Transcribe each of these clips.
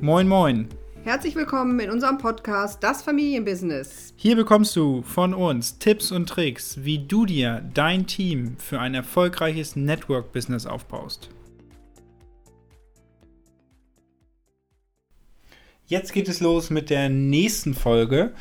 Moin, moin. Herzlich willkommen in unserem Podcast Das Familienbusiness. Hier bekommst du von uns Tipps und Tricks, wie du dir dein Team für ein erfolgreiches Network-Business aufbaust. Jetzt geht es los mit der nächsten Folge.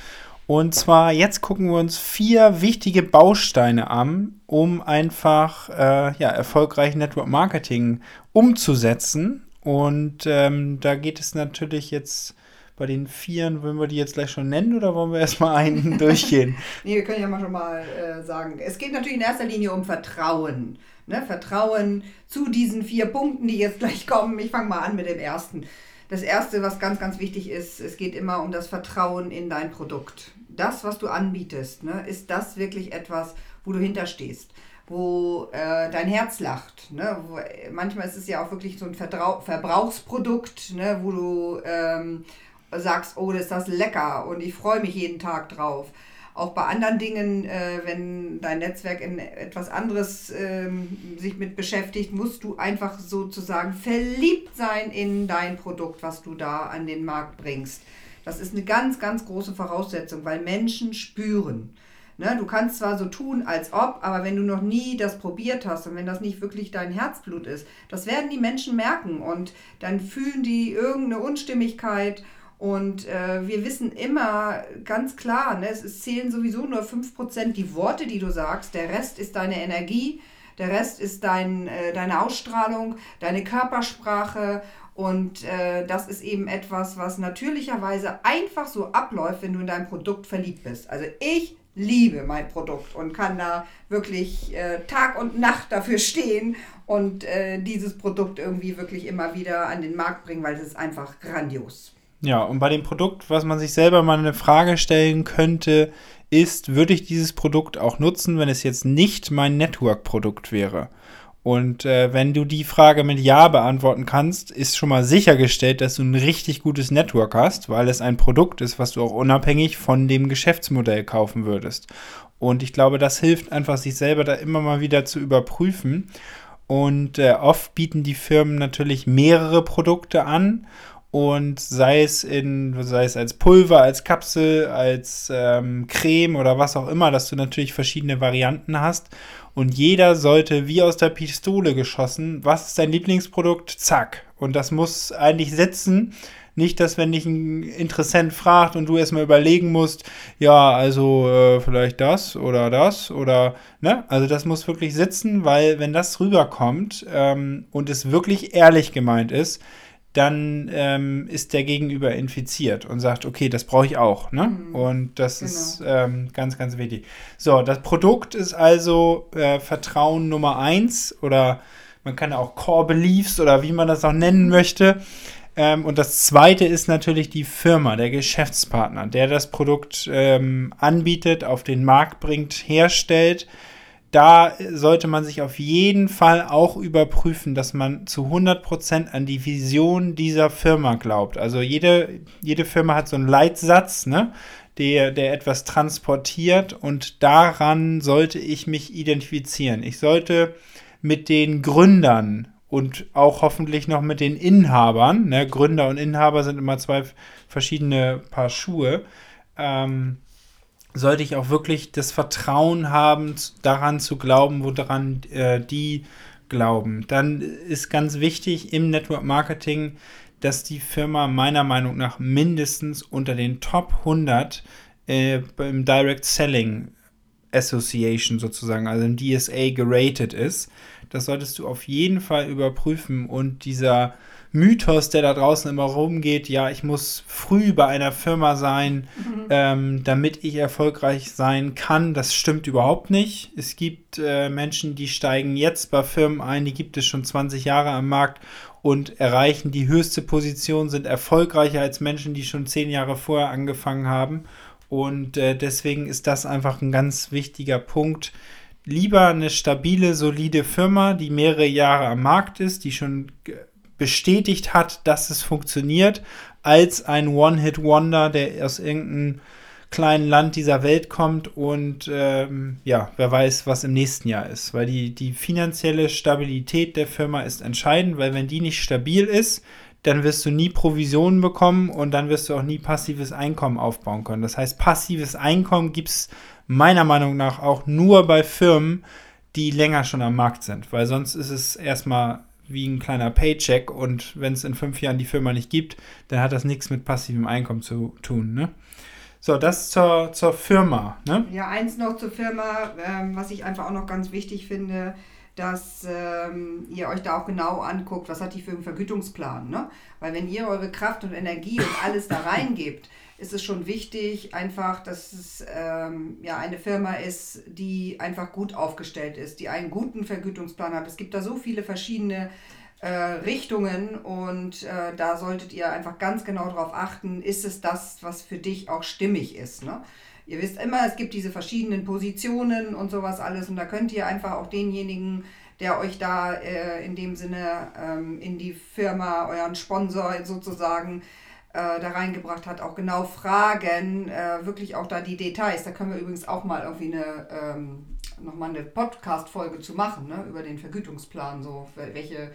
Und zwar, jetzt gucken wir uns vier wichtige Bausteine an, um einfach äh, ja, erfolgreich Network Marketing umzusetzen. Und ähm, da geht es natürlich jetzt bei den Vieren, wollen wir die jetzt gleich schon nennen oder wollen wir erstmal einen durchgehen? nee, wir können ja mal schon mal äh, sagen. Es geht natürlich in erster Linie um Vertrauen. Ne? Vertrauen zu diesen vier Punkten, die jetzt gleich kommen. Ich fange mal an mit dem ersten. Das erste, was ganz, ganz wichtig ist, es geht immer um das Vertrauen in dein Produkt. Das, was du anbietest, ne, ist das wirklich etwas, wo du hinterstehst wo äh, dein Herz lacht. Ne? Wo, manchmal ist es ja auch wirklich so ein Vertrau Verbrauchsprodukt, ne? wo du ähm, sagst, oh, das ist das lecker und ich freue mich jeden Tag drauf. Auch bei anderen Dingen, äh, wenn dein Netzwerk in etwas anderes ähm, sich mit beschäftigt, musst du einfach sozusagen verliebt sein in dein Produkt, was du da an den Markt bringst. Das ist eine ganz, ganz große Voraussetzung, weil Menschen spüren. Ne, du kannst zwar so tun, als ob, aber wenn du noch nie das probiert hast und wenn das nicht wirklich dein Herzblut ist, das werden die Menschen merken und dann fühlen die irgendeine Unstimmigkeit und äh, wir wissen immer ganz klar, ne, es zählen sowieso nur 5% die Worte, die du sagst. Der Rest ist deine Energie, der Rest ist dein, äh, deine Ausstrahlung, deine Körpersprache. Und äh, das ist eben etwas, was natürlicherweise einfach so abläuft, wenn du in dein Produkt verliebt bist. Also ich liebe mein Produkt und kann da wirklich äh, Tag und Nacht dafür stehen und äh, dieses Produkt irgendwie wirklich immer wieder an den Markt bringen, weil es ist einfach grandios. Ja, und bei dem Produkt, was man sich selber mal eine Frage stellen könnte, ist, würde ich dieses Produkt auch nutzen, wenn es jetzt nicht mein Network-Produkt wäre? Und äh, wenn du die Frage mit Ja beantworten kannst, ist schon mal sichergestellt, dass du ein richtig gutes Network hast, weil es ein Produkt ist, was du auch unabhängig von dem Geschäftsmodell kaufen würdest. Und ich glaube, das hilft einfach, sich selber da immer mal wieder zu überprüfen. Und äh, oft bieten die Firmen natürlich mehrere Produkte an und sei es in, sei es als Pulver, als Kapsel, als ähm, Creme oder was auch immer, dass du natürlich verschiedene Varianten hast. Und jeder sollte wie aus der Pistole geschossen, was ist dein Lieblingsprodukt? Zack. Und das muss eigentlich sitzen. Nicht, dass wenn dich ein Interessent fragt und du erstmal überlegen musst, ja, also äh, vielleicht das oder das oder, ne? Also das muss wirklich sitzen, weil wenn das rüberkommt ähm, und es wirklich ehrlich gemeint ist, dann ähm, ist der Gegenüber infiziert und sagt, okay, das brauche ich auch. Ne? Mhm. Und das genau. ist ähm, ganz, ganz wichtig. So, das Produkt ist also äh, Vertrauen Nummer eins oder man kann auch Core Beliefs oder wie man das auch nennen mhm. möchte. Ähm, und das zweite ist natürlich die Firma, der Geschäftspartner, der das Produkt ähm, anbietet, auf den Markt bringt, herstellt da sollte man sich auf jeden Fall auch überprüfen, dass man zu 100% an die Vision dieser Firma glaubt. Also jede, jede Firma hat so einen Leitsatz, ne, der, der etwas transportiert und daran sollte ich mich identifizieren. Ich sollte mit den Gründern und auch hoffentlich noch mit den Inhabern, ne, Gründer und Inhaber sind immer zwei verschiedene Paar Schuhe, ähm, sollte ich auch wirklich das Vertrauen haben, daran zu glauben, woran äh, die glauben. Dann ist ganz wichtig im Network Marketing, dass die Firma meiner Meinung nach mindestens unter den Top 100 äh, im Direct Selling Association sozusagen, also im DSA geratet ist. Das solltest du auf jeden Fall überprüfen und dieser Mythos, der da draußen immer rumgeht, ja, ich muss früh bei einer Firma sein, mhm. ähm, damit ich erfolgreich sein kann, das stimmt überhaupt nicht. Es gibt äh, Menschen, die steigen jetzt bei Firmen ein, die gibt es schon 20 Jahre am Markt und erreichen die höchste Position, sind erfolgreicher als Menschen, die schon 10 Jahre vorher angefangen haben. Und äh, deswegen ist das einfach ein ganz wichtiger Punkt lieber eine stabile, solide Firma, die mehrere Jahre am Markt ist, die schon bestätigt hat, dass es funktioniert, als ein One-Hit-Wonder, der aus irgendeinem kleinen Land dieser Welt kommt und ähm, ja, wer weiß, was im nächsten Jahr ist. Weil die, die finanzielle Stabilität der Firma ist entscheidend, weil wenn die nicht stabil ist, dann wirst du nie Provisionen bekommen und dann wirst du auch nie passives Einkommen aufbauen können. Das heißt, passives Einkommen gibt es meiner Meinung nach auch nur bei Firmen, die länger schon am Markt sind, weil sonst ist es erstmal wie ein kleiner Paycheck und wenn es in fünf Jahren die Firma nicht gibt, dann hat das nichts mit passivem Einkommen zu tun. Ne? So, das zur, zur Firma. Ne? Ja, eins noch zur Firma, ähm, was ich einfach auch noch ganz wichtig finde, dass ähm, ihr euch da auch genau anguckt, was hat die für einen Vergütungsplan. Ne? Weil wenn ihr eure Kraft und Energie und alles da reingebt, ist es schon wichtig, einfach, dass es ähm, ja, eine Firma ist, die einfach gut aufgestellt ist, die einen guten Vergütungsplan hat. Es gibt da so viele verschiedene äh, Richtungen und äh, da solltet ihr einfach ganz genau darauf achten, ist es das, was für dich auch stimmig ist. Ne? Ihr wisst immer, es gibt diese verschiedenen Positionen und sowas alles und da könnt ihr einfach auch denjenigen, der euch da äh, in dem Sinne ähm, in die Firma, euren Sponsor sozusagen, äh, da reingebracht hat, auch genau fragen, äh, wirklich auch da die Details. Da können wir übrigens auch mal irgendwie eine, ähm, nochmal eine Podcast-Folge zu machen, ne, über den Vergütungsplan, so welche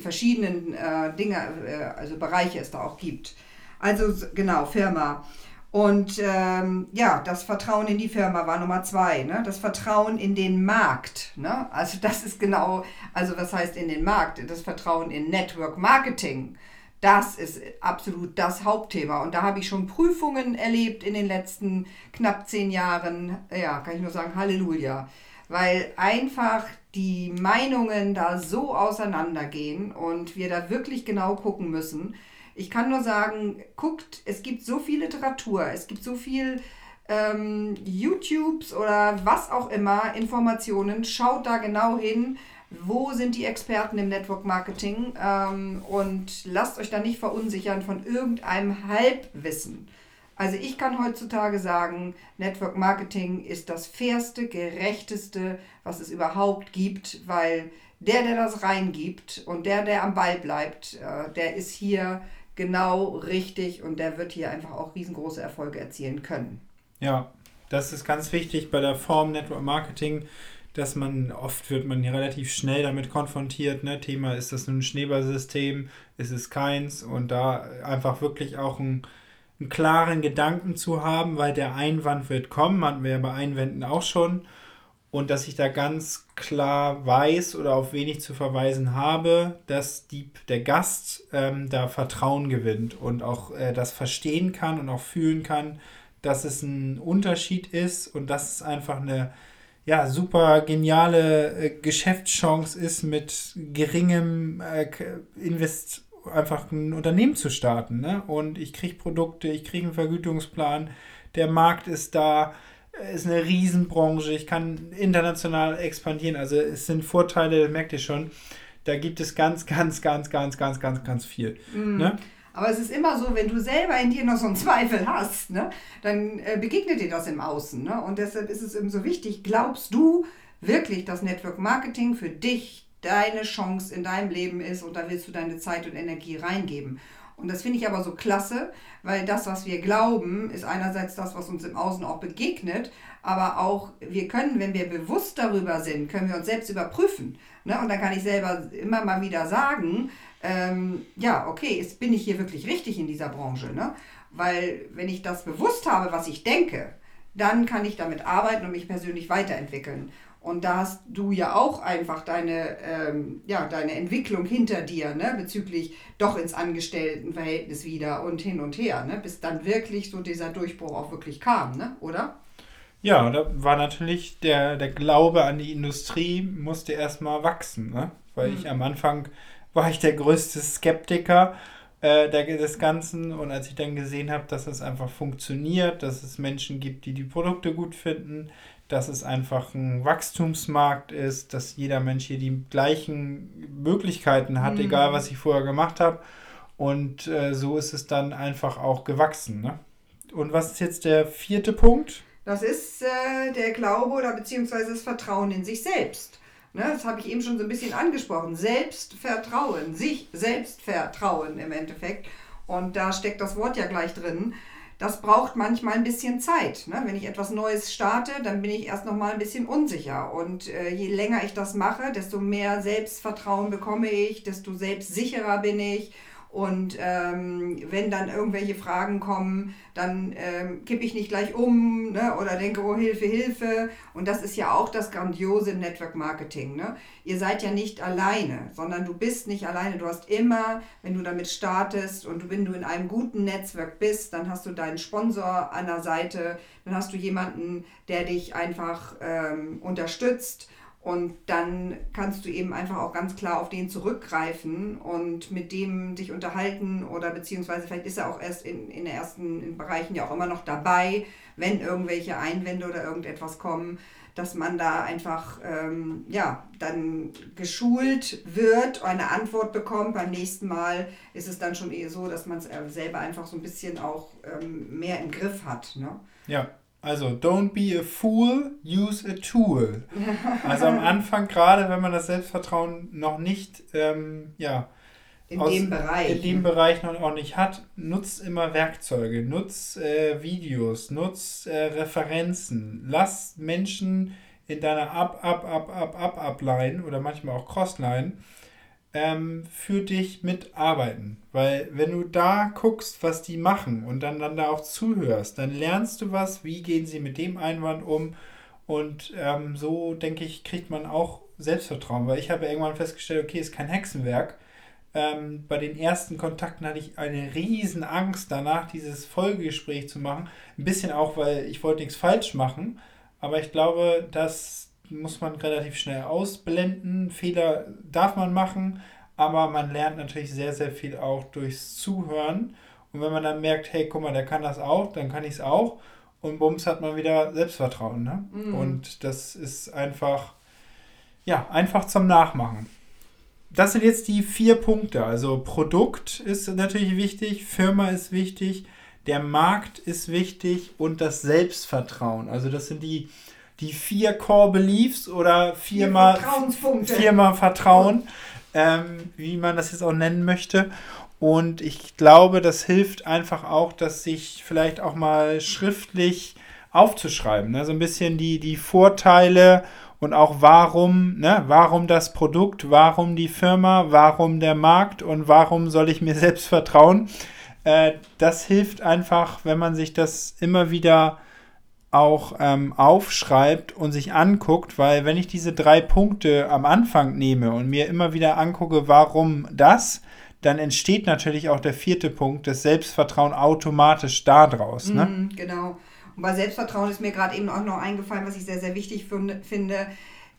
verschiedenen äh, Dinge, äh, also Bereiche es da auch gibt. Also genau, Firma. Und ähm, ja, das Vertrauen in die Firma war Nummer zwei. Ne? Das Vertrauen in den Markt. Ne? Also das ist genau, also was heißt in den Markt? Das Vertrauen in Network Marketing. Das ist absolut das Hauptthema. Und da habe ich schon Prüfungen erlebt in den letzten knapp zehn Jahren. Ja, kann ich nur sagen, Halleluja. Weil einfach die Meinungen da so auseinandergehen und wir da wirklich genau gucken müssen. Ich kann nur sagen, guckt, es gibt so viel Literatur, es gibt so viel ähm, YouTubes oder was auch immer, Informationen. Schaut da genau hin wo sind die Experten im Network Marketing ähm, und lasst euch da nicht verunsichern von irgendeinem Halbwissen. Also ich kann heutzutage sagen, Network Marketing ist das fairste, gerechteste, was es überhaupt gibt, weil der, der das reingibt und der, der am Ball bleibt, äh, der ist hier genau richtig und der wird hier einfach auch riesengroße Erfolge erzielen können. Ja, das ist ganz wichtig bei der Form Network Marketing dass man, oft wird man relativ schnell damit konfrontiert, ne? Thema, ist das ein Schneeballsystem, ist es keins und da einfach wirklich auch ein, einen klaren Gedanken zu haben, weil der Einwand wird kommen, hatten wir ja bei Einwänden auch schon und dass ich da ganz klar weiß oder auf wenig zu verweisen habe, dass die, der Gast ähm, da Vertrauen gewinnt und auch äh, das verstehen kann und auch fühlen kann, dass es ein Unterschied ist und dass es einfach eine ja, super geniale äh, Geschäftschance ist, mit geringem äh, Invest einfach ein Unternehmen zu starten. Ne? Und ich kriege Produkte, ich kriege einen Vergütungsplan, der Markt ist da, ist eine Riesenbranche, ich kann international expandieren. Also es sind Vorteile, merkt ihr schon. Da gibt es ganz, ganz, ganz, ganz, ganz, ganz, ganz viel. Mm. Ne? Aber es ist immer so, wenn du selber in dir noch so einen Zweifel hast, ne, dann äh, begegnet dir das im Außen. Ne? Und deshalb ist es eben so wichtig, glaubst du wirklich, dass Network Marketing für dich deine Chance in deinem Leben ist und da willst du deine Zeit und Energie reingeben. Und das finde ich aber so klasse, weil das, was wir glauben, ist einerseits das, was uns im Außen auch begegnet, aber auch wir können, wenn wir bewusst darüber sind, können wir uns selbst überprüfen. Ne? Und dann kann ich selber immer mal wieder sagen, ähm, ja, okay, jetzt bin ich hier wirklich richtig in dieser Branche. Ne? Weil wenn ich das bewusst habe, was ich denke, dann kann ich damit arbeiten und mich persönlich weiterentwickeln. Und da hast du ja auch einfach deine, ähm, ja, deine Entwicklung hinter dir, ne, bezüglich doch ins Angestelltenverhältnis wieder und hin und her, ne, bis dann wirklich so dieser Durchbruch auch wirklich kam, ne, oder? Ja, da war natürlich der, der Glaube an die Industrie musste erstmal wachsen, ne? weil mhm. ich am Anfang war ich der größte Skeptiker äh, des Ganzen. Und als ich dann gesehen habe, dass es einfach funktioniert, dass es Menschen gibt, die die Produkte gut finden, dass es einfach ein Wachstumsmarkt ist, dass jeder Mensch hier die gleichen Möglichkeiten hat, mhm. egal was ich vorher gemacht habe. Und äh, so ist es dann einfach auch gewachsen. Ne? Und was ist jetzt der vierte Punkt? Das ist äh, der Glaube oder beziehungsweise das Vertrauen in sich selbst. Ne, das habe ich eben schon so ein bisschen angesprochen. Selbstvertrauen, sich selbst vertrauen im Endeffekt. Und da steckt das Wort ja gleich drin. Das braucht manchmal ein bisschen Zeit. Ne? Wenn ich etwas Neues starte, dann bin ich erst noch mal ein bisschen unsicher. Und äh, je länger ich das mache, desto mehr Selbstvertrauen bekomme ich, desto selbstsicherer bin ich. Und ähm, wenn dann irgendwelche Fragen kommen, dann ähm, kippe ich nicht gleich um ne? oder denke, oh Hilfe, Hilfe. Und das ist ja auch das grandiose Network Marketing. Ne? Ihr seid ja nicht alleine, sondern du bist nicht alleine. Du hast immer, wenn du damit startest und wenn du in einem guten Netzwerk bist, dann hast du deinen Sponsor an der Seite, dann hast du jemanden, der dich einfach ähm, unterstützt und dann kannst du eben einfach auch ganz klar auf den zurückgreifen und mit dem dich unterhalten oder beziehungsweise vielleicht ist er auch erst in, in den ersten Bereichen ja auch immer noch dabei, wenn irgendwelche Einwände oder irgendetwas kommen, dass man da einfach ähm, ja, dann geschult wird, eine Antwort bekommt. Beim nächsten Mal ist es dann schon eher so, dass man es äh, selber einfach so ein bisschen auch ähm, mehr im Griff hat. Ne? Ja. Also, don't be a fool, use a tool. Also am Anfang, gerade wenn man das Selbstvertrauen noch nicht, ähm, ja, in aus, dem Bereich. In dem Bereich noch auch nicht hat, nutzt immer Werkzeuge, nutzt äh, Videos, nutzt äh, Referenzen, lass Menschen in deiner Up, Up, Up, Up, Up, Up-Line oder manchmal auch Crossline ähm, für dich mitarbeiten. Weil wenn du da guckst, was die machen und dann, dann da auch zuhörst, dann lernst du was, wie gehen sie mit dem Einwand um. Und ähm, so, denke ich, kriegt man auch Selbstvertrauen. Weil ich habe irgendwann festgestellt, okay, ist kein Hexenwerk. Ähm, bei den ersten Kontakten hatte ich eine riesen Angst danach, dieses Folgegespräch zu machen. Ein bisschen auch, weil ich wollte nichts falsch machen. Aber ich glaube, dass muss man relativ schnell ausblenden. Fehler darf man machen, aber man lernt natürlich sehr, sehr viel auch durchs Zuhören. Und wenn man dann merkt, hey, guck mal, der kann das auch, dann kann ich es auch. Und bums hat man wieder Selbstvertrauen. Ne? Mhm. Und das ist einfach, ja, einfach zum Nachmachen. Das sind jetzt die vier Punkte. Also Produkt ist natürlich wichtig, Firma ist wichtig, der Markt ist wichtig und das Selbstvertrauen. Also das sind die die vier Core Beliefs oder viermal, Vertrauenspunkte. viermal Vertrauen, ähm, wie man das jetzt auch nennen möchte. Und ich glaube, das hilft einfach auch, dass sich vielleicht auch mal schriftlich aufzuschreiben. Ne? So ein bisschen die, die Vorteile und auch warum, ne? warum das Produkt, warum die Firma, warum der Markt und warum soll ich mir selbst vertrauen. Äh, das hilft einfach, wenn man sich das immer wieder auch ähm, aufschreibt und sich anguckt, weil wenn ich diese drei Punkte am Anfang nehme und mir immer wieder angucke, warum das, dann entsteht natürlich auch der vierte Punkt, das Selbstvertrauen automatisch daraus. Ne? Mm, genau. Und bei Selbstvertrauen ist mir gerade eben auch noch eingefallen, was ich sehr, sehr wichtig finde.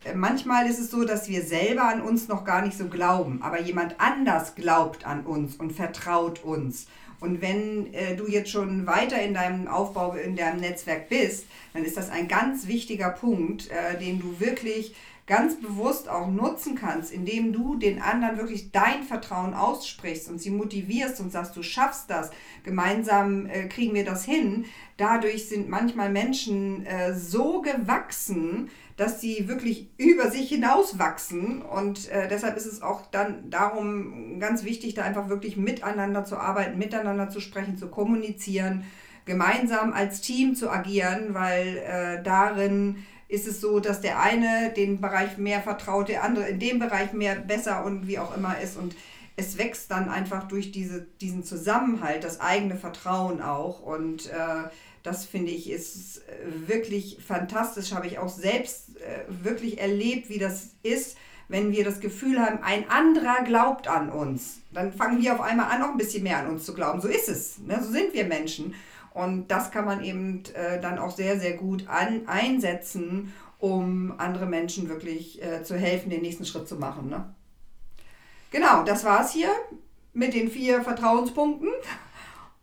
Äh, manchmal ist es so, dass wir selber an uns noch gar nicht so glauben, aber jemand anders glaubt an uns und vertraut uns. Und wenn äh, du jetzt schon weiter in deinem Aufbau, in deinem Netzwerk bist, dann ist das ein ganz wichtiger Punkt, äh, den du wirklich ganz bewusst auch nutzen kannst, indem du den anderen wirklich dein Vertrauen aussprichst und sie motivierst und sagst, du schaffst das, gemeinsam äh, kriegen wir das hin. Dadurch sind manchmal Menschen äh, so gewachsen, dass sie wirklich über sich hinaus wachsen. Und äh, deshalb ist es auch dann darum ganz wichtig, da einfach wirklich miteinander zu arbeiten, miteinander zu sprechen, zu kommunizieren, gemeinsam als Team zu agieren, weil äh, darin ist es so, dass der eine den Bereich mehr vertraut, der andere in dem Bereich mehr besser und wie auch immer ist. Und es wächst dann einfach durch diese, diesen Zusammenhalt, das eigene Vertrauen auch. Und äh, das finde ich ist äh, wirklich fantastisch, habe ich auch selbst äh, wirklich erlebt, wie das ist, wenn wir das Gefühl haben, ein anderer glaubt an uns. Dann fangen wir auf einmal an, auch ein bisschen mehr an uns zu glauben. So ist es, ne? so sind wir Menschen. Und das kann man eben äh, dann auch sehr, sehr gut an, einsetzen, um andere Menschen wirklich äh, zu helfen, den nächsten Schritt zu machen. Ne? Genau, das war's hier mit den vier Vertrauenspunkten.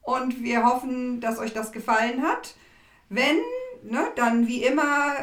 Und wir hoffen, dass euch das gefallen hat. Wenn, ne, dann wie immer,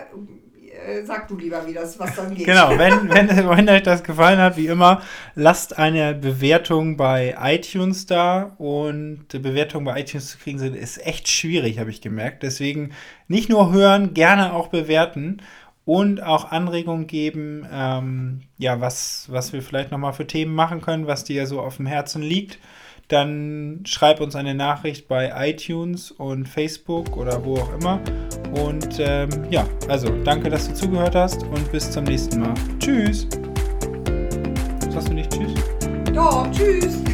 äh, sag du lieber, wie das, was dann geht. Genau, wenn, wenn, wenn euch das gefallen hat, wie immer, lasst eine Bewertung bei iTunes da. Und die Bewertung bei iTunes zu kriegen ist echt schwierig, habe ich gemerkt. Deswegen nicht nur hören, gerne auch bewerten und auch Anregungen geben, ähm, ja, was, was wir vielleicht nochmal für Themen machen können, was dir so auf dem Herzen liegt dann schreib uns eine Nachricht bei iTunes und Facebook oder wo auch immer. Und ähm, ja, also danke, dass du zugehört hast und bis zum nächsten Mal. Tschüss. Sagst du nicht Tschüss? Doch, Tschüss.